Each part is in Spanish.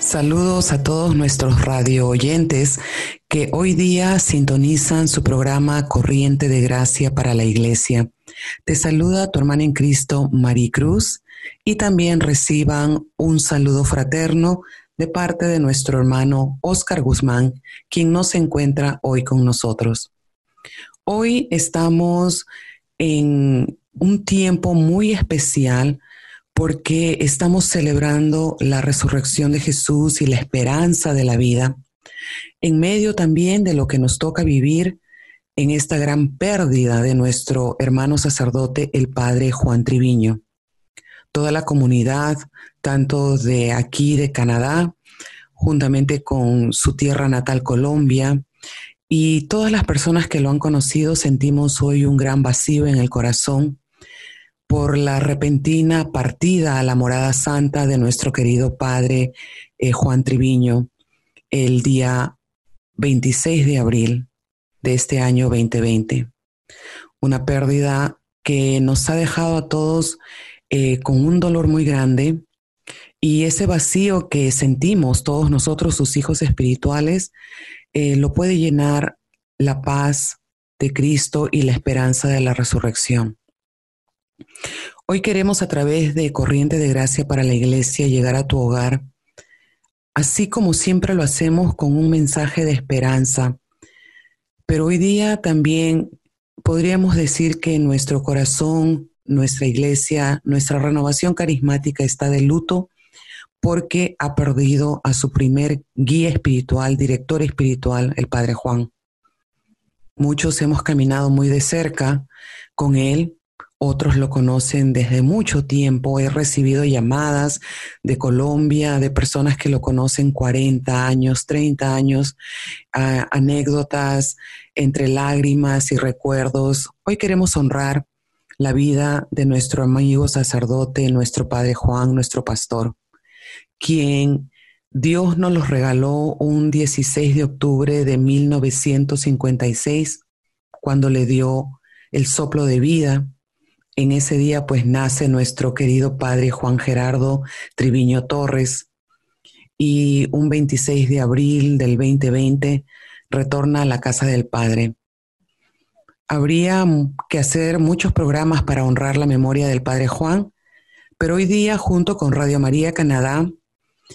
Saludos a todos nuestros radio oyentes que hoy día sintonizan su programa Corriente de Gracia para la Iglesia. Te saluda tu hermana en Cristo, Maricruz, y también reciban un saludo fraterno de parte de nuestro hermano Oscar Guzmán, quien no se encuentra hoy con nosotros. Hoy estamos en un tiempo muy especial porque estamos celebrando la resurrección de Jesús y la esperanza de la vida, en medio también de lo que nos toca vivir en esta gran pérdida de nuestro hermano sacerdote, el padre Juan Triviño. Toda la comunidad, tanto de aquí, de Canadá, juntamente con su tierra natal, Colombia, y todas las personas que lo han conocido, sentimos hoy un gran vacío en el corazón por la repentina partida a la morada santa de nuestro querido padre eh, Juan Triviño el día 26 de abril de este año 2020. Una pérdida que nos ha dejado a todos eh, con un dolor muy grande y ese vacío que sentimos todos nosotros, sus hijos espirituales, eh, lo puede llenar la paz de Cristo y la esperanza de la resurrección. Hoy queremos a través de Corriente de Gracia para la Iglesia llegar a tu hogar, así como siempre lo hacemos con un mensaje de esperanza. Pero hoy día también podríamos decir que nuestro corazón, nuestra iglesia, nuestra renovación carismática está de luto porque ha perdido a su primer guía espiritual, director espiritual, el Padre Juan. Muchos hemos caminado muy de cerca con él, otros lo conocen desde mucho tiempo. He recibido llamadas de Colombia, de personas que lo conocen 40 años, 30 años, anécdotas entre lágrimas y recuerdos. Hoy queremos honrar la vida de nuestro amigo sacerdote, nuestro Padre Juan, nuestro pastor, quien Dios nos los regaló un 16 de octubre de 1956, cuando le dio el soplo de vida en ese día pues nace nuestro querido padre Juan Gerardo Triviño Torres y un 26 de abril del 2020 retorna a la casa del padre. Habría que hacer muchos programas para honrar la memoria del padre Juan, pero hoy día junto con Radio María Canadá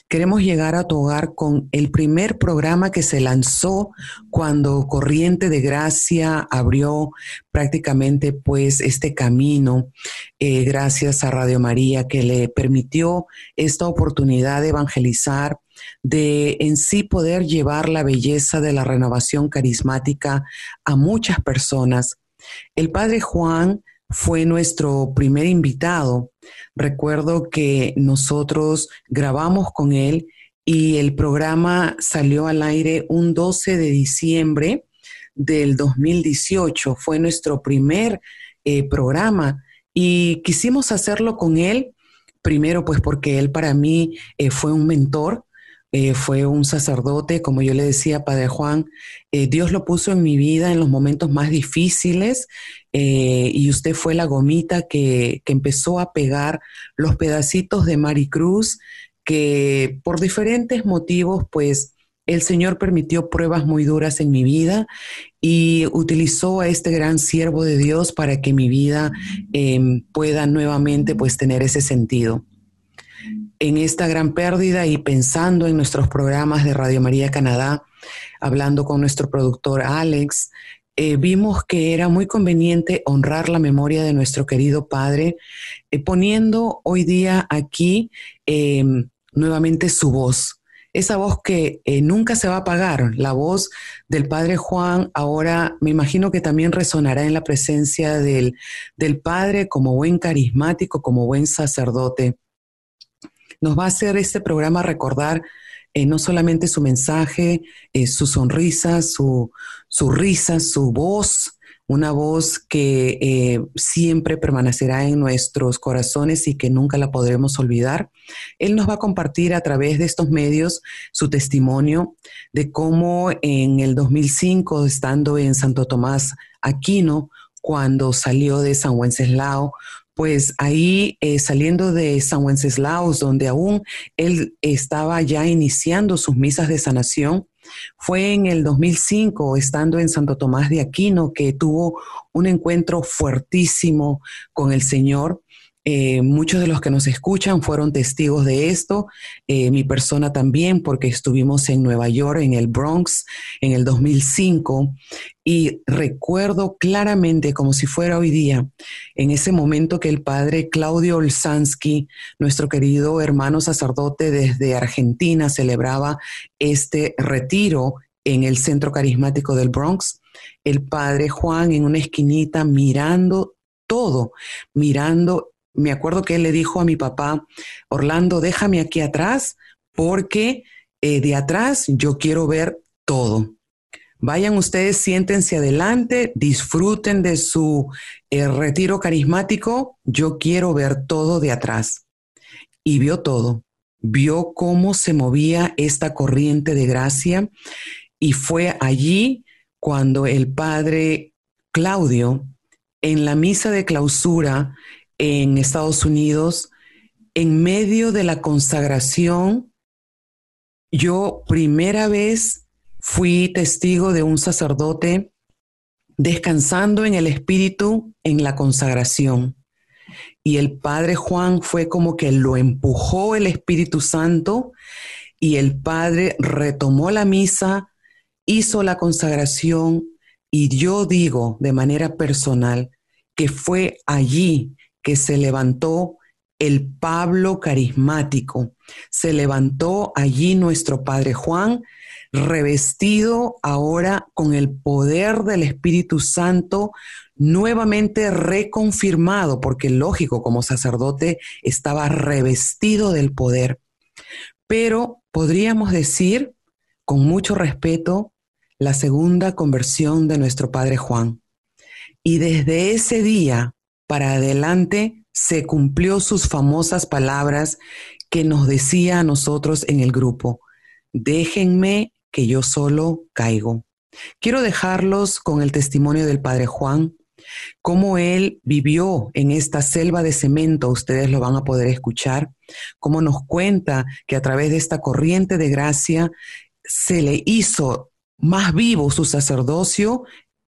Queremos llegar a tu hogar con el primer programa que se lanzó cuando Corriente de Gracia abrió prácticamente pues este camino, eh, gracias a Radio María, que le permitió esta oportunidad de evangelizar, de en sí poder llevar la belleza de la renovación carismática a muchas personas. El Padre Juan fue nuestro primer invitado. Recuerdo que nosotros grabamos con él y el programa salió al aire un 12 de diciembre del 2018. Fue nuestro primer eh, programa y quisimos hacerlo con él, primero pues porque él para mí eh, fue un mentor, eh, fue un sacerdote, como yo le decía, Padre Juan, eh, Dios lo puso en mi vida en los momentos más difíciles eh, y usted fue la gomita que, que, empezó a pegar los pedacitos de Maricruz que por diferentes motivos pues el Señor permitió pruebas muy duras en mi vida y utilizó a este gran siervo de Dios para que mi vida em, pueda nuevamente pues tener ese sentido. En esta gran pérdida y pensando en nuestros programas de Radio María Canadá, hablando con nuestro productor Alex, eh, vimos que era muy conveniente honrar la memoria de nuestro querido padre, eh, poniendo hoy día aquí em, nuevamente su voz esa voz que eh, nunca se va a apagar, la voz del Padre Juan, ahora me imagino que también resonará en la presencia del, Padre como buen carismático, como buen sacerdote. Nos va a hacer este programa recordar eh, no solamente su mensaje, eh, su sonrisa, su, su risa, su voz, una voz que eh, siempre permanecerá en nuestros corazones y que nunca la podremos olvidar. Él nos va a compartir a través de estos medios su testimonio de cómo en el 2005, estando en Santo Tomás Aquino, cuando salió de San Wenceslao, pues ahí eh, saliendo de San Wenceslao, donde aún él estaba ya iniciando sus misas de sanación, fue en el 2005, estando en Santo Tomás de Aquino, que tuvo un encuentro fuertísimo con el Señor. Eh, muchos de los que nos escuchan fueron testigos de esto, eh, mi persona también, porque estuvimos en Nueva York, en el Bronx, en el 2005, y recuerdo claramente, como si fuera hoy día, en ese momento que el padre Claudio Olsansky, nuestro querido hermano sacerdote desde Argentina, celebraba este retiro en el centro carismático del Bronx, el padre Juan en una esquinita mirando todo, mirando me acuerdo que él le dijo a mi papá, Orlando, déjame aquí atrás porque eh, de atrás yo quiero ver todo. Vayan ustedes, siéntense adelante, disfruten de su eh, retiro carismático. Yo quiero ver todo de atrás. Y vio todo. Vio cómo se movía esta corriente de gracia. Y fue allí cuando el padre Claudio, en la misa de clausura, en Estados Unidos, en medio de la consagración, yo primera vez fui testigo de un sacerdote descansando en el Espíritu en la consagración. Y el Padre Juan fue como que lo empujó el Espíritu Santo y el Padre retomó la misa, hizo la consagración y yo digo de manera personal que fue allí que se levantó el Pablo carismático. Se levantó allí nuestro Padre Juan, revestido ahora con el poder del Espíritu Santo, nuevamente reconfirmado, porque lógico, como sacerdote estaba revestido del poder. Pero podríamos decir, con mucho respeto, la segunda conversión de nuestro Padre Juan. Y desde ese día para adelante se cumplió sus famosas palabras que nos decía a nosotros en el grupo, déjenme que yo solo caigo. Quiero dejarlos con el testimonio del Padre Juan, cómo él vivió en esta selva de cemento, ustedes lo van a poder escuchar, cómo nos cuenta que a través de esta corriente de gracia se le hizo más vivo su sacerdocio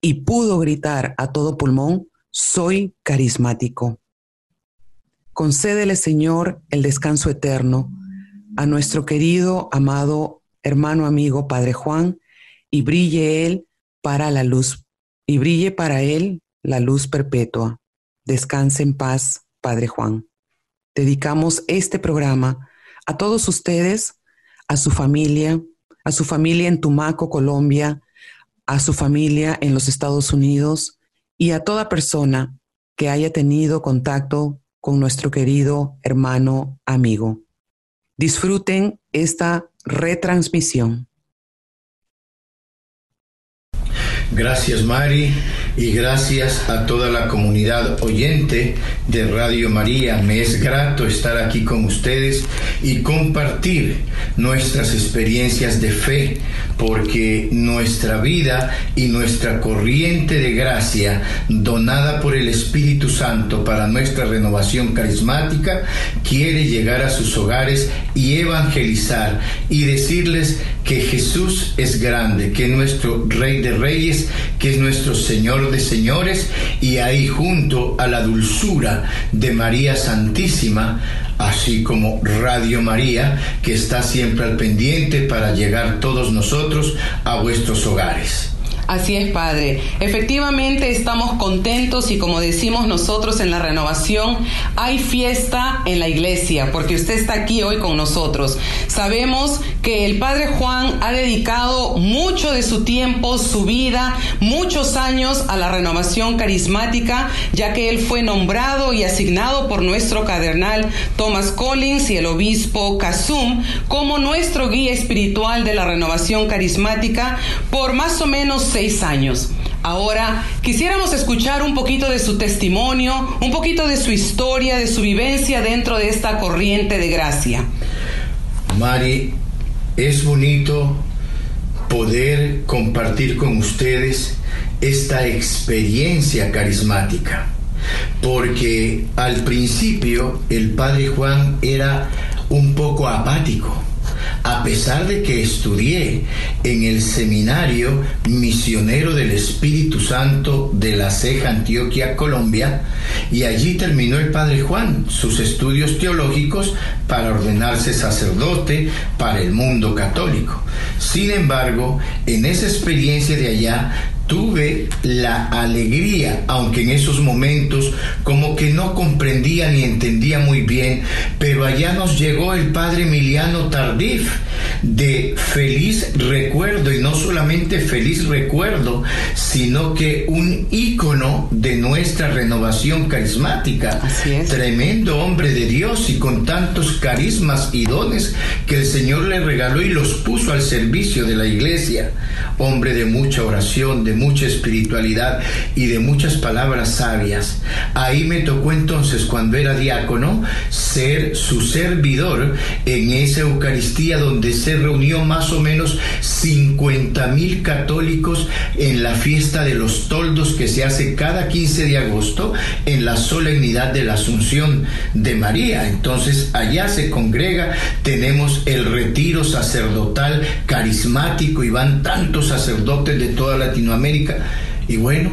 y pudo gritar a todo pulmón, soy carismático. Concédele, Señor, el descanso eterno a nuestro querido, amado hermano amigo Padre Juan, y brille él para la luz, y brille para él la luz perpetua. Descanse en paz, Padre Juan. Dedicamos este programa a todos ustedes, a su familia, a su familia en Tumaco, Colombia, a su familia en los Estados Unidos, y a toda persona que haya tenido contacto con nuestro querido hermano amigo. Disfruten esta retransmisión. Gracias Mari y gracias a toda la comunidad oyente de Radio María. Me es grato estar aquí con ustedes y compartir nuestras experiencias de fe, porque nuestra vida y nuestra corriente de gracia donada por el Espíritu Santo para nuestra renovación carismática quiere llegar a sus hogares y evangelizar y decirles que Jesús es grande, que es nuestro Rey de Reyes, que es nuestro Señor de Señores, y ahí junto a la dulzura de María Santísima, así como Radio María, que está siempre al pendiente para llegar todos nosotros a vuestros hogares. Así es, Padre. Efectivamente estamos contentos y como decimos nosotros en la renovación, hay fiesta en la iglesia porque usted está aquí hoy con nosotros. Sabemos que el Padre Juan ha dedicado mucho de su tiempo, su vida, muchos años a la renovación carismática, ya que él fue nombrado y asignado por nuestro cadernal Thomas Collins y el obispo Kazum como nuestro guía espiritual de la renovación carismática por más o menos seis años. Ahora quisiéramos escuchar un poquito de su testimonio, un poquito de su historia, de su vivencia dentro de esta corriente de gracia. Mari, es bonito poder compartir con ustedes esta experiencia carismática, porque al principio el padre Juan era un poco apático a pesar de que estudié en el seminario misionero del Espíritu Santo de la Ceja, Antioquia, Colombia, y allí terminó el Padre Juan sus estudios teológicos para ordenarse sacerdote para el mundo católico. Sin embargo, en esa experiencia de allá tuve la alegría, aunque en esos momentos como que no comprendía ni entendía muy bien, pero allá nos llegó el padre Emiliano Tardif de feliz recuerdo y no solamente feliz recuerdo, sino que un ícono de nuestra renovación carismática. Tremendo hombre de Dios y con tantos carismas y dones que el Señor le regaló y los puso al servicio de la iglesia. Hombre de mucha oración, de mucha espiritualidad y de muchas palabras sabias. Ahí me tocó entonces, cuando era diácono, ser su servidor en esa Eucaristía donde se reunió más o menos 50 mil católicos en la fiesta de los toldos que se hace cada 15 de agosto en la solemnidad de la Asunción de María. Entonces allá se congrega, tenemos el retiro sacerdotal carismático y van tantos sacerdotes de toda Latinoamérica. Y bueno,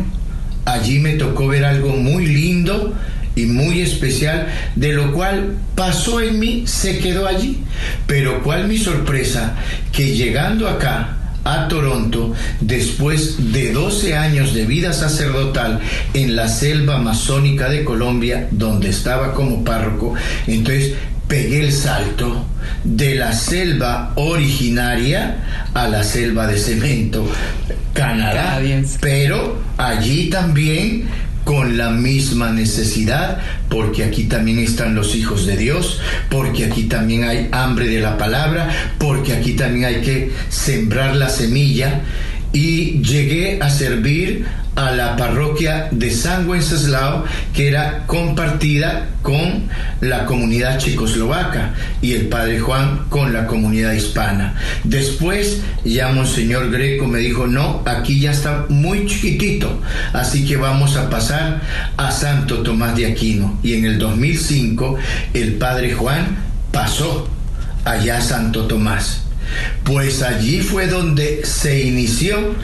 allí me tocó ver algo muy lindo y muy especial, de lo cual pasó en mí, se quedó allí. Pero cuál mi sorpresa, que llegando acá, a Toronto después de 12 años de vida sacerdotal en la selva amazónica de Colombia, donde estaba como párroco. Entonces pegué el salto de la selva originaria a la selva de cemento, Canadá, pero allí también con la misma necesidad, porque aquí también están los hijos de Dios, porque aquí también hay hambre de la palabra, porque aquí también hay que sembrar la semilla. Y llegué a servir a la parroquia de San Wenceslao, que era compartida con la comunidad checoslovaca y el padre Juan con la comunidad hispana. Después ya Monseñor Greco me dijo, no, aquí ya está muy chiquitito, así que vamos a pasar a Santo Tomás de Aquino. Y en el 2005 el padre Juan pasó allá a Santo Tomás. Pues allí fue donde se inició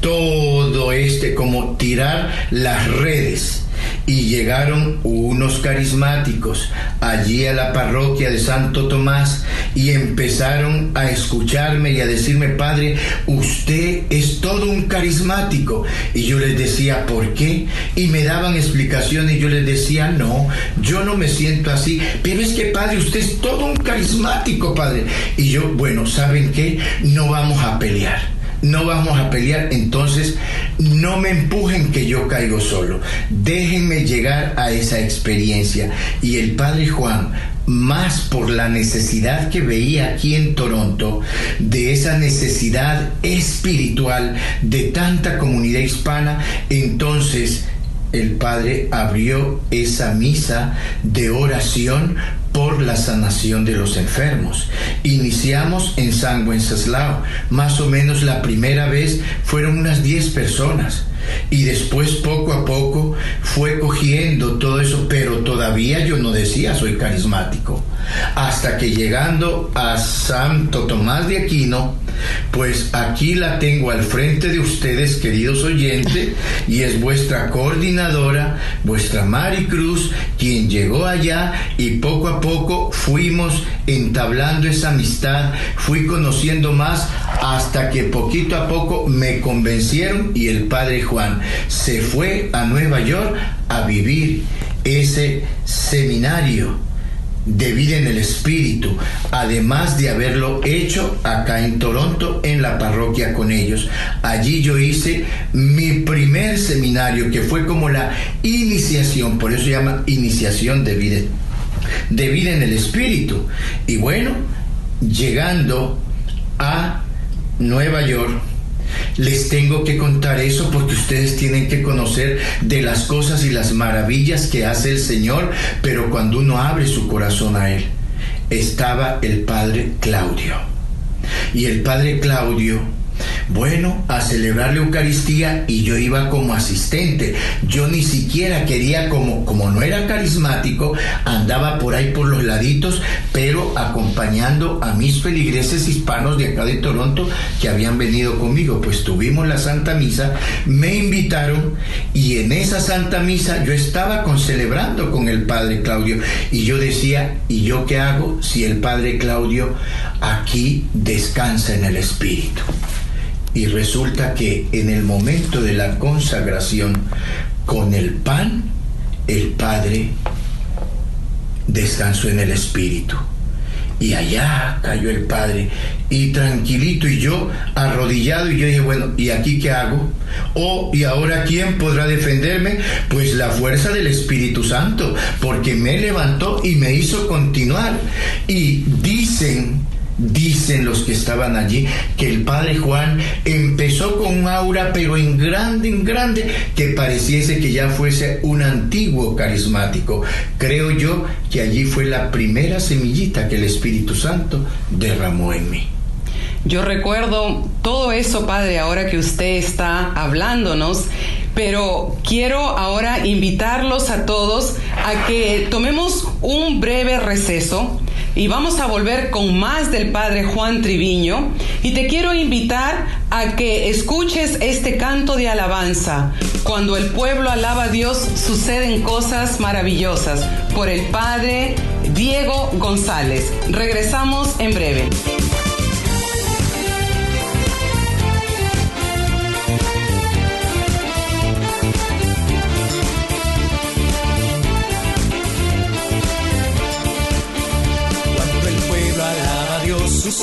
todo este, como tirar las redes. Y llegaron unos carismáticos allí a la parroquia de Santo Tomás y empezaron a escucharme y a decirme, Padre, usted es todo un carismático. Y yo les decía, ¿por qué? Y me daban explicaciones y yo les decía, no, yo no me siento así. Pero es que, Padre, usted es todo un carismático, Padre. Y yo, bueno, ¿saben qué? No vamos a pelear no vamos a pelear. Entonces no me empujen que yo caigo solo, déjenme llegar a esa experiencia. Y el padre Juan, más por la necesidad que veía aquí en Toronto, de esa necesidad espiritual de tanta comunidad hispana, entonces el Padre abrió esa misa de oración por la sanación de los enfermos. Iniciamos en San Wenceslao, más o menos la primera vez fueron unas 10 personas y después poco a poco fue cogiendo todo eso, pero todavía yo no decía soy carismático. Hasta que llegando a Santo Tomás de Aquino, pues aquí la tengo al frente de ustedes, queridos oyentes, y es vuestra coordinadora, vuestra Mari Cruz, quien llegó allá y poco a poco fuimos entablando esa amistad, fui conociendo más hasta que poquito a poco me convencieron y el padre Juan se fue a Nueva York a vivir ese seminario de vida en el Espíritu, además de haberlo hecho acá en Toronto, en la parroquia con ellos. Allí yo hice mi primer seminario, que fue como la iniciación, por eso se llama iniciación de vida, de vida en el Espíritu. Y bueno, llegando a Nueva York, les tengo que contar eso porque ustedes tienen que conocer de las cosas y las maravillas que hace el Señor, pero cuando uno abre su corazón a Él, estaba el Padre Claudio. Y el Padre Claudio bueno, a celebrar la Eucaristía y yo iba como asistente. Yo ni siquiera quería, como, como no era carismático, andaba por ahí por los laditos, pero acompañando a mis feligreses hispanos de acá de Toronto que habían venido conmigo. Pues tuvimos la Santa Misa, me invitaron y en esa Santa Misa yo estaba con, celebrando con el Padre Claudio y yo decía, ¿y yo qué hago si el Padre Claudio aquí descansa en el Espíritu? Y resulta que en el momento de la consagración, con el pan, el Padre descansó en el Espíritu. Y allá cayó el Padre, y tranquilito, y yo arrodillado, y yo dije, bueno, ¿y aquí qué hago? Oh, ¿y ahora quién podrá defenderme? Pues la fuerza del Espíritu Santo, porque me levantó y me hizo continuar. Y dicen Dicen los que estaban allí que el padre Juan empezó con un aura, pero en grande, en grande, que pareciese que ya fuese un antiguo carismático. Creo yo que allí fue la primera semillita que el Espíritu Santo derramó en mí. Yo recuerdo todo eso, Padre, ahora que usted está hablándonos, pero quiero ahora invitarlos a todos a que tomemos un breve receso y vamos a volver con más del Padre Juan Triviño y te quiero invitar a que escuches este canto de alabanza. Cuando el pueblo alaba a Dios suceden cosas maravillosas por el Padre Diego González. Regresamos en breve.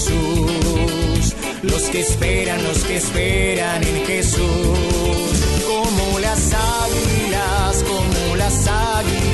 Jesús. Los que esperan, los que esperan en Jesús. Como las águilas, como las águilas,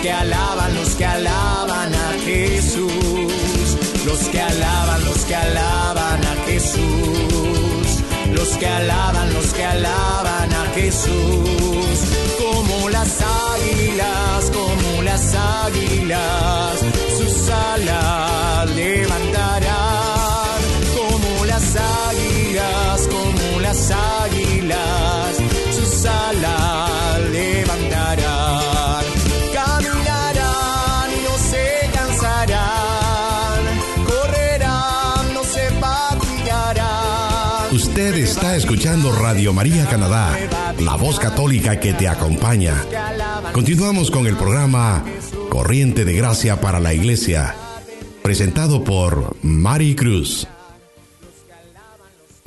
que alaban, los que alaban a Jesús. Los que alaban, los que alaban a Jesús. Los que alaban, los que alaban a Jesús. Como las águilas, como las águilas, escuchando Radio María Canadá, la voz católica que te acompaña. Continuamos con el programa Corriente de Gracia para la Iglesia, presentado por Mari Cruz.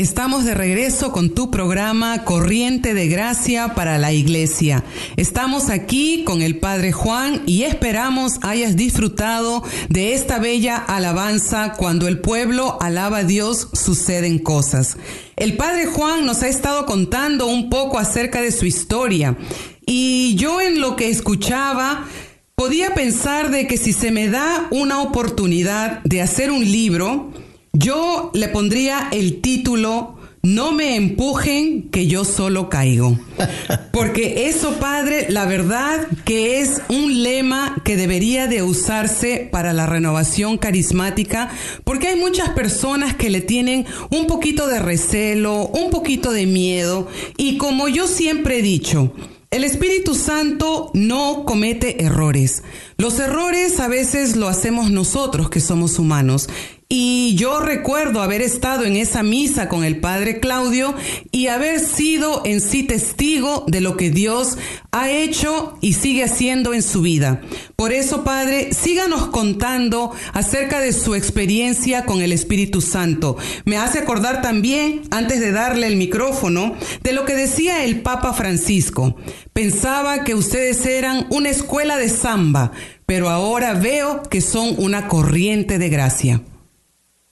Estamos de regreso con tu programa Corriente de Gracia para la Iglesia. Estamos aquí con el Padre Juan y esperamos hayas disfrutado de esta bella alabanza cuando el pueblo alaba a Dios suceden cosas. El Padre Juan nos ha estado contando un poco acerca de su historia y yo en lo que escuchaba podía pensar de que si se me da una oportunidad de hacer un libro, yo le pondría el título No me empujen que yo solo caigo. Porque eso, padre, la verdad que es un lema que debería de usarse para la renovación carismática, porque hay muchas personas que le tienen un poquito de recelo, un poquito de miedo, y como yo siempre he dicho, el Espíritu Santo no comete errores. Los errores a veces lo hacemos nosotros que somos humanos. Y yo recuerdo haber estado en esa misa con el Padre Claudio y haber sido en sí testigo de lo que Dios ha hecho y sigue haciendo en su vida. Por eso, Padre, síganos contando acerca de su experiencia con el Espíritu Santo. Me hace acordar también, antes de darle el micrófono, de lo que decía el Papa Francisco. Pensaba que ustedes eran una escuela de samba, pero ahora veo que son una corriente de gracia.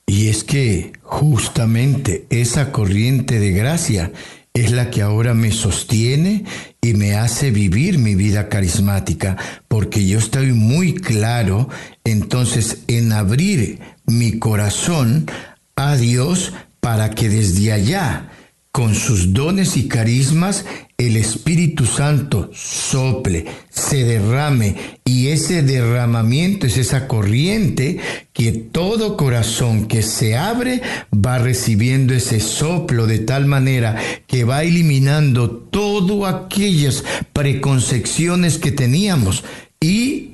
Y es que justamente esa corriente de gracia es la que ahora me sostiene y me hace vivir mi vida carismática, porque yo estoy muy claro entonces en abrir mi corazón a Dios para que desde allá, con sus dones y carismas, el Espíritu Santo sople, se derrame y ese derramamiento es esa corriente que todo corazón que se abre va recibiendo ese soplo de tal manera que va eliminando todas aquellas preconcepciones que teníamos y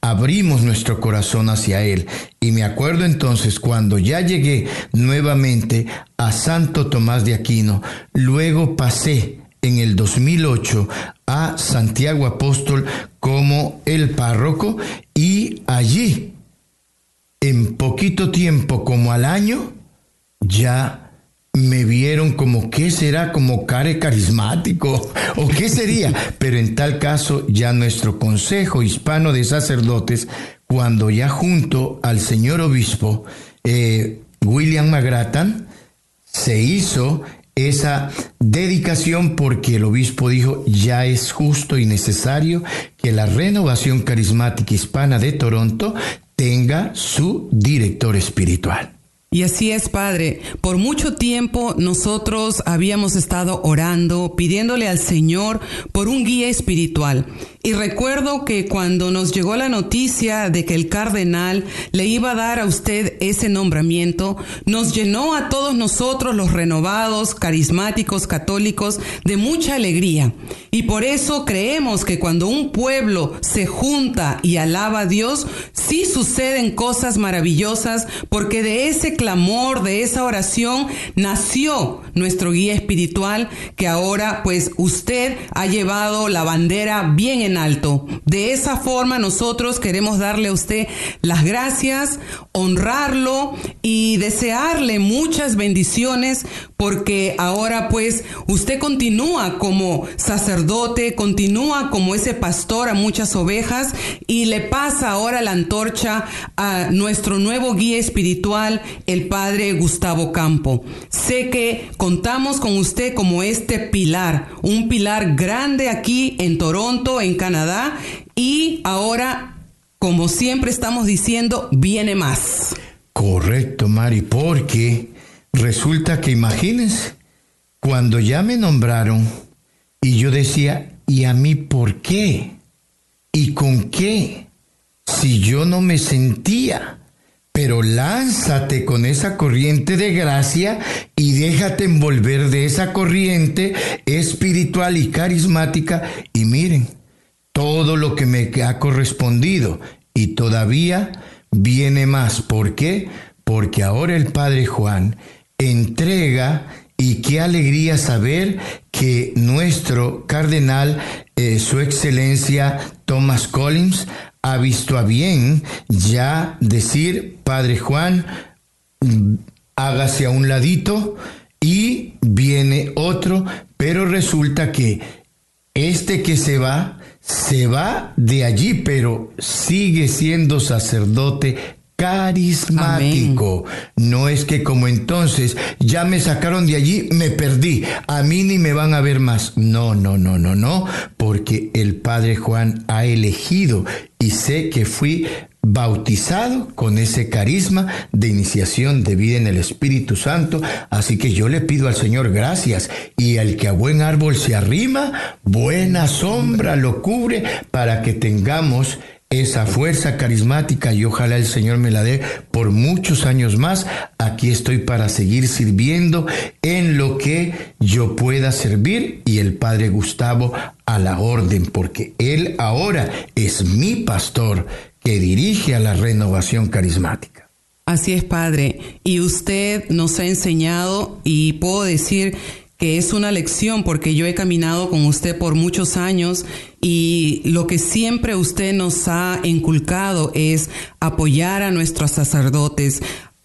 abrimos nuestro corazón hacia Él. Y me acuerdo entonces cuando ya llegué nuevamente a Santo Tomás de Aquino, luego pasé en el 2008 a Santiago Apóstol como el párroco y allí, en poquito tiempo como al año, ya me vieron como qué será como care carismático o qué sería, pero en tal caso ya nuestro Consejo Hispano de Sacerdotes, cuando ya junto al señor obispo eh, William Magratan, se hizo esa dedicación porque el obispo dijo ya es justo y necesario que la renovación carismática hispana de Toronto tenga su director espiritual. Y así es, Padre. Por mucho tiempo nosotros habíamos estado orando, pidiéndole al Señor por un guía espiritual. Y recuerdo que cuando nos llegó la noticia de que el cardenal le iba a dar a usted ese nombramiento, nos llenó a todos nosotros los renovados, carismáticos, católicos, de mucha alegría. Y por eso creemos que cuando un pueblo se junta y alaba a Dios, sí suceden cosas maravillosas, porque de ese clamor, de esa oración, nació nuestro guía espiritual, que ahora pues usted ha llevado la bandera bien alto. De esa forma nosotros queremos darle a usted las gracias, honrarlo y desearle muchas bendiciones porque ahora pues usted continúa como sacerdote, continúa como ese pastor a muchas ovejas y le pasa ahora la antorcha a nuestro nuevo guía espiritual, el padre Gustavo Campo. Sé que contamos con usted como este pilar, un pilar grande aquí en Toronto, en Canadá y ahora, como siempre estamos diciendo, viene más. Correcto, Mari, porque resulta que imagínense, cuando ya me nombraron y yo decía, ¿y a mí por qué? ¿Y con qué? Si yo no me sentía. Pero lánzate con esa corriente de gracia y déjate envolver de esa corriente espiritual y carismática. Y miren, todo lo que me ha correspondido y todavía viene más. ¿Por qué? Porque ahora el Padre Juan entrega y qué alegría saber que nuestro cardenal, eh, su excelencia Thomas Collins, ha visto a bien ya decir, Padre Juan, hágase a un ladito y viene otro, pero resulta que este que se va, se va de allí, pero sigue siendo sacerdote carismático. No es que como entonces ya me sacaron de allí, me perdí, a mí ni me van a ver más. No, no, no, no, no, porque el Padre Juan ha elegido y sé que fui bautizado con ese carisma de iniciación de vida en el Espíritu Santo. Así que yo le pido al Señor gracias y al que a buen árbol se arrima, buena sombra lo cubre para que tengamos esa fuerza carismática y ojalá el Señor me la dé por muchos años más. Aquí estoy para seguir sirviendo en lo que yo pueda servir y el Padre Gustavo a la orden, porque Él ahora es mi pastor que dirige a la renovación carismática. Así es, Padre. Y usted nos ha enseñado y puedo decir que es una lección porque yo he caminado con usted por muchos años y lo que siempre usted nos ha inculcado es apoyar a nuestros sacerdotes,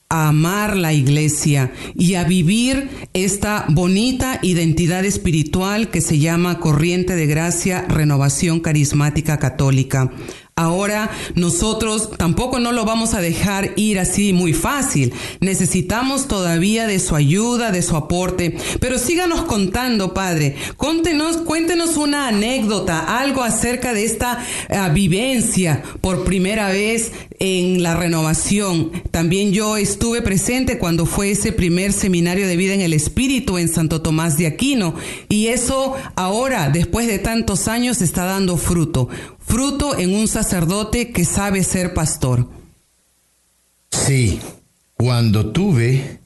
a amar la iglesia y a vivir esta bonita identidad espiritual que se llama Corriente de Gracia Renovación Carismática Católica. Ahora nosotros tampoco no lo vamos a dejar ir así muy fácil. Necesitamos todavía de su ayuda, de su aporte. Pero síganos contando, Padre. Cuéntenos, una anécdota, algo acerca de esta eh, vivencia por primera vez en la renovación. También yo estuve presente cuando fue ese primer seminario de vida en el Espíritu en Santo Tomás de Aquino. Y eso ahora, después de tantos años, está dando fruto fruto en un sacerdote que sabe ser pastor. Sí, cuando tuve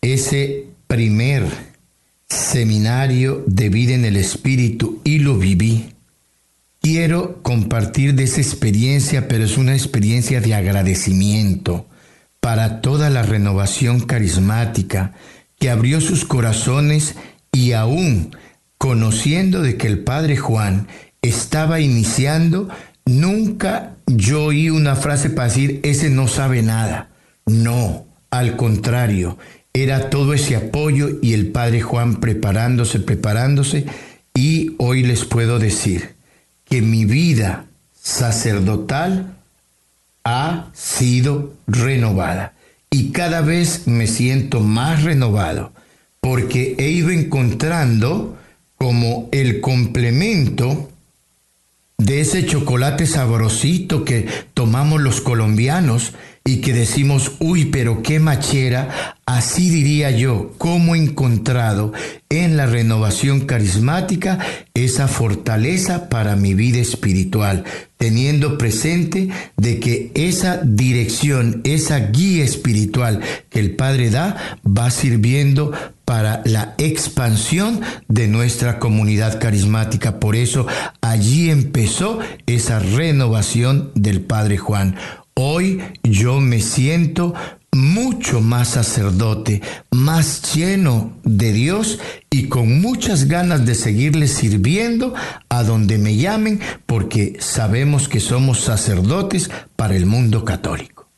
ese primer seminario de vida en el Espíritu y lo viví, quiero compartir de esa experiencia, pero es una experiencia de agradecimiento para toda la renovación carismática que abrió sus corazones y aún conociendo de que el Padre Juan estaba iniciando, nunca yo oí una frase para decir, ese no sabe nada. No, al contrario, era todo ese apoyo y el Padre Juan preparándose, preparándose, y hoy les puedo decir que mi vida sacerdotal ha sido renovada y cada vez me siento más renovado porque he ido encontrando como el complemento de ese chocolate sabrosito que tomamos los colombianos, y que decimos, uy, pero qué machera, así diría yo, cómo he encontrado en la renovación carismática esa fortaleza para mi vida espiritual, teniendo presente de que esa dirección, esa guía espiritual que el Padre da, va sirviendo para la expansión de nuestra comunidad carismática. Por eso allí empezó esa renovación del Padre Juan. Hoy yo me siento mucho más sacerdote, más lleno de Dios y con muchas ganas de seguirle sirviendo a donde me llamen porque sabemos que somos sacerdotes para el mundo católico.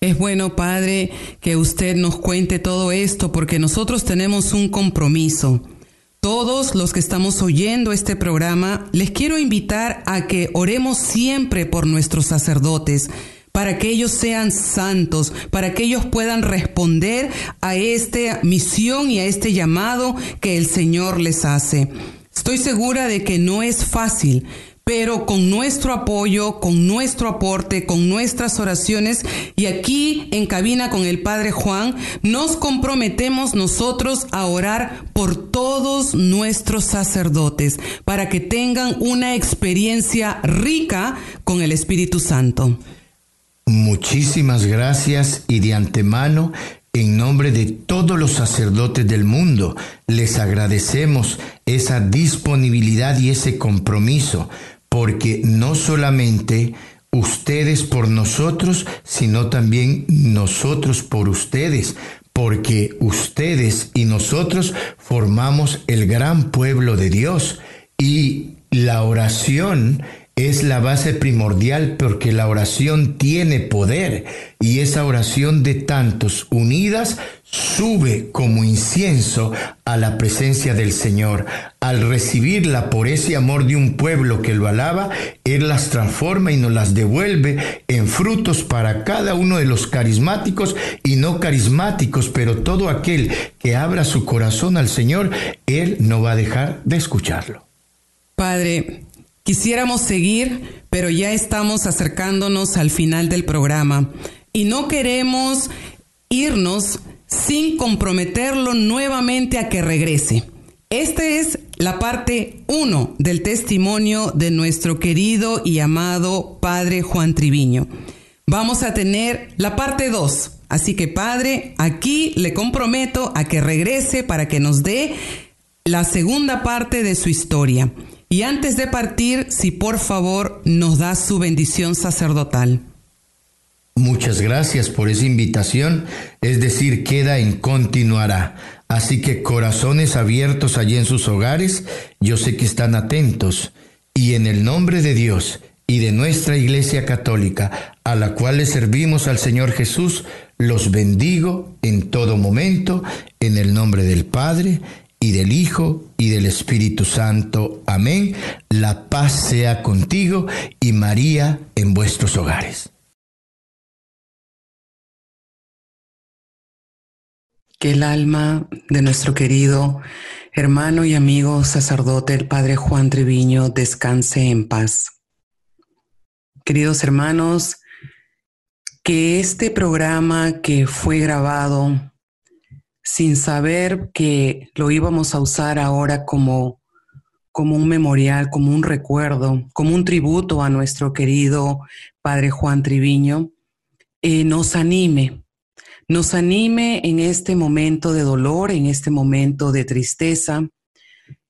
Es bueno, Padre, que usted nos cuente todo esto porque nosotros tenemos un compromiso. Todos los que estamos oyendo este programa, les quiero invitar a que oremos siempre por nuestros sacerdotes para que ellos sean santos, para que ellos puedan responder a esta misión y a este llamado que el Señor les hace. Estoy segura de que no es fácil, pero con nuestro apoyo, con nuestro aporte, con nuestras oraciones y aquí en cabina con el Padre Juan, nos comprometemos nosotros a orar por todos nuestros sacerdotes para que tengan una experiencia rica con el Espíritu Santo. Muchísimas gracias y de antemano, en nombre de todos los sacerdotes del mundo, les agradecemos esa disponibilidad y ese compromiso, porque no solamente ustedes por nosotros, sino también nosotros por ustedes, porque ustedes y nosotros formamos el gran pueblo de Dios. Y la oración es la base primordial porque la oración tiene poder y esa oración de tantos unidas sube como incienso a la presencia del Señor. Al recibirla por ese amor de un pueblo que lo alaba, Él las transforma y nos las devuelve en frutos para cada uno de los carismáticos y no carismáticos, pero todo aquel que abra su corazón al Señor, Él no va a dejar de escucharlo. Padre, Quisiéramos seguir, pero ya estamos acercándonos al final del programa y no queremos irnos sin comprometerlo nuevamente a que regrese. Esta es la parte 1 del testimonio de nuestro querido y amado Padre Juan Triviño. Vamos a tener la parte 2. Así que Padre, aquí le comprometo a que regrese para que nos dé la segunda parte de su historia. Y antes de partir, si por favor nos da su bendición sacerdotal. Muchas gracias por esa invitación, es decir, queda en continuará. Así que corazones abiertos allí en sus hogares, yo sé que están atentos. Y en el nombre de Dios y de nuestra Iglesia Católica, a la cual le servimos al Señor Jesús, los bendigo en todo momento, en el nombre del Padre, y del Hijo y del Espíritu Santo. Amén. La paz sea contigo y María en vuestros hogares. Que el alma de nuestro querido hermano y amigo sacerdote, el Padre Juan Treviño, descanse en paz. Queridos hermanos, que este programa que fue grabado sin saber que lo íbamos a usar ahora como, como un memorial, como un recuerdo, como un tributo a nuestro querido Padre Juan Triviño, eh, nos anime, nos anime en este momento de dolor, en este momento de tristeza,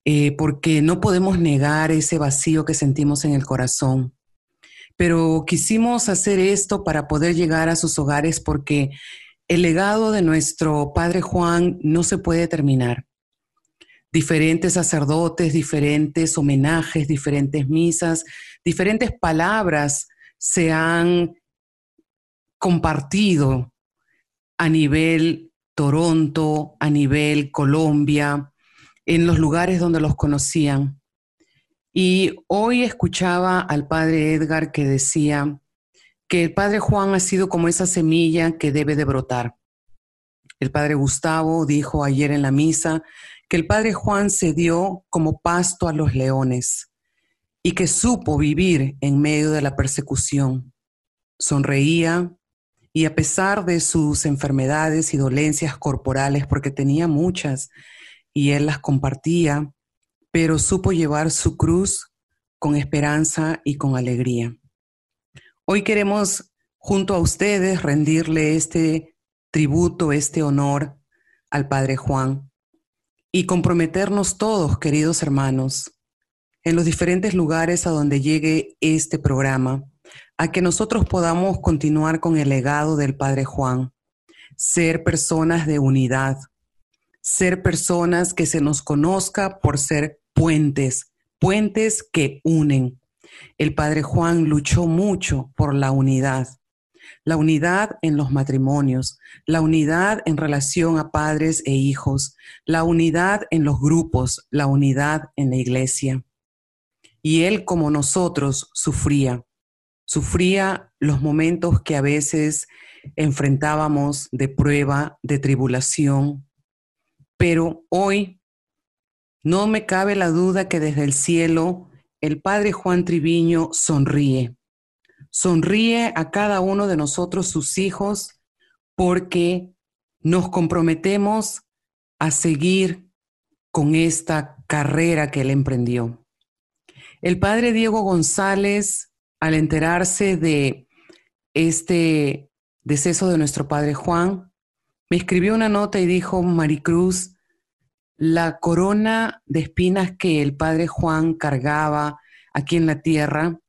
eh, porque no podemos negar ese vacío que sentimos en el corazón. Pero quisimos hacer esto para poder llegar a sus hogares porque el legado de nuestro Padre Juan no se puede terminar. Diferentes sacerdotes, diferentes homenajes, diferentes misas, diferentes palabras se han compartido a nivel Toronto, a nivel Colombia, en los lugares donde los conocían. Y hoy escuchaba al padre Edgar que decía, que el padre Juan ha sido como esa semilla que debe de brotar. El padre Gustavo dijo ayer en la misa que el padre Juan se dio como pasto a los leones y que supo vivir en medio de la persecución. Sonreía, y a pesar de sus enfermedades y dolencias corporales, porque tenía muchas y él las compartía, pero supo llevar su cruz con esperanza y con alegría. Hoy queremos junto a ustedes rendirle este tributo, este honor al Padre Juan y comprometernos todos, queridos hermanos, en los diferentes lugares a donde llegue este programa, a que nosotros podamos continuar con el legado del Padre Juan, ser personas de unidad, ser personas que se nos conozca por ser puentes, puentes que unen. El Padre Juan luchó mucho por la unidad, la unidad en los matrimonios, la unidad en relación a padres e hijos, la unidad en los grupos, la unidad en la iglesia. Y él, como nosotros, sufría, sufría los momentos que a veces enfrentábamos de prueba, de tribulación. Pero hoy no me cabe la duda que desde el cielo el Padre Juan Triviño sonríe. Sonríe a cada uno de nosotros, sus hijos, porque nos comprometemos a seguir con esta carrera que él emprendió. El padre Diego González, al enterarse de este deceso de nuestro padre Juan, me escribió una nota y dijo, Maricruz, la corona de espinas que el padre Juan cargaba aquí en la tierra,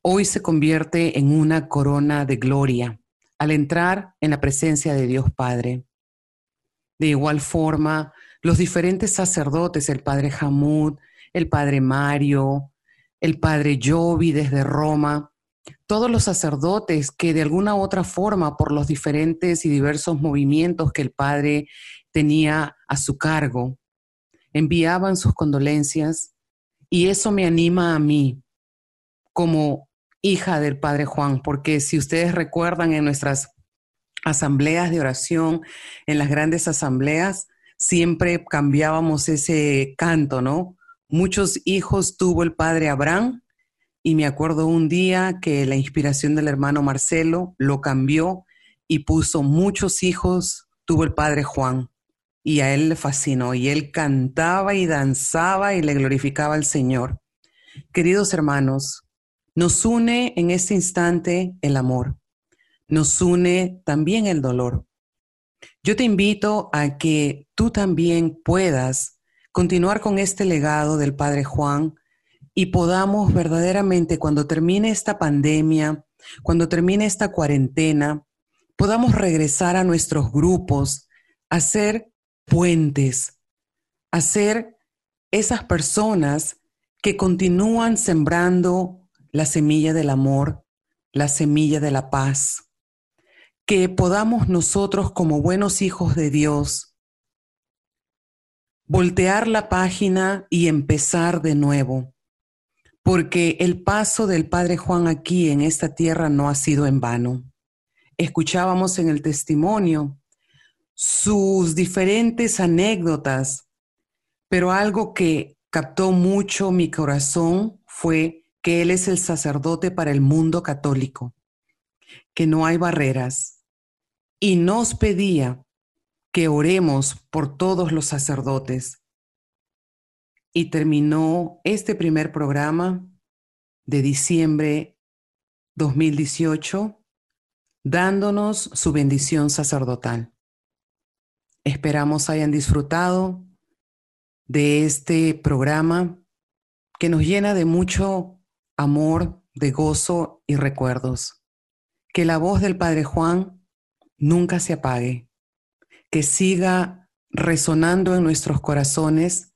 hoy se convierte en una corona de gloria al entrar en la presencia de Dios Padre. De igual forma, los diferentes sacerdotes, el padre Hamud, el padre Mario, el padre Jovi desde Roma, todos los sacerdotes que de alguna u otra forma, por los diferentes y diversos movimientos que el padre tenía a su cargo, enviaban sus condolencias y eso me anima a mí como hija del padre Juan, porque si ustedes recuerdan en nuestras asambleas de oración, en las grandes asambleas, siempre cambiábamos ese canto, ¿no? Muchos hijos tuvo el padre Abraham y me acuerdo un día que la inspiración del hermano Marcelo lo cambió y puso muchos hijos tuvo el padre Juan y a él le fascinó y él cantaba y danzaba y le glorificaba al Señor. Queridos hermanos, nos une en este instante el amor, nos une también el dolor. Yo te invito a que tú también puedas continuar con este legado del Padre Juan y podamos verdaderamente cuando termine esta pandemia, cuando termine esta cuarentena, podamos regresar a nuestros grupos, a ser puentes, a ser esas personas que continúan sembrando la semilla del amor, la semilla de la paz, que podamos nosotros como buenos hijos de Dios, voltear la página y empezar de nuevo, porque el paso del Padre Juan aquí en esta tierra no ha sido en vano. Escuchábamos en el testimonio sus diferentes anécdotas, pero algo que captó mucho mi corazón fue que Él es el sacerdote para el mundo católico, que no hay barreras, y nos pedía que oremos por todos los sacerdotes. Y terminó este primer programa de diciembre 2018 dándonos su bendición sacerdotal. Esperamos hayan disfrutado de este programa que nos llena de mucho amor, de gozo y recuerdos. Que la voz del Padre Juan nunca se apague que siga resonando en nuestros corazones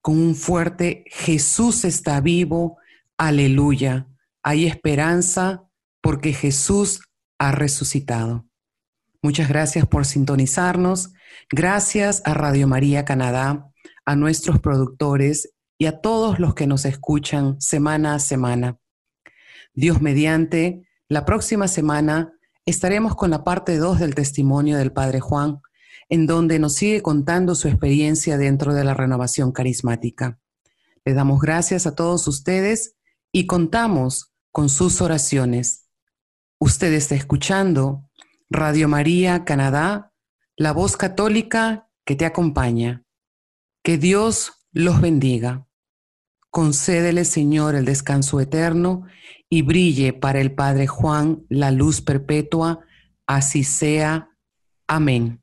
con un fuerte Jesús está vivo, aleluya. Hay esperanza porque Jesús ha resucitado. Muchas gracias por sintonizarnos. Gracias a Radio María Canadá, a nuestros productores y a todos los que nos escuchan semana a semana. Dios mediante, la próxima semana estaremos con la parte 2 del testimonio del Padre Juan en donde nos sigue contando su experiencia dentro de la renovación carismática. Le damos gracias a todos ustedes y contamos con sus oraciones. Usted está escuchando Radio María Canadá, la voz católica que te acompaña. Que Dios los bendiga. Concédele, Señor, el descanso eterno y brille para el Padre Juan la luz perpetua. Así sea. Amén.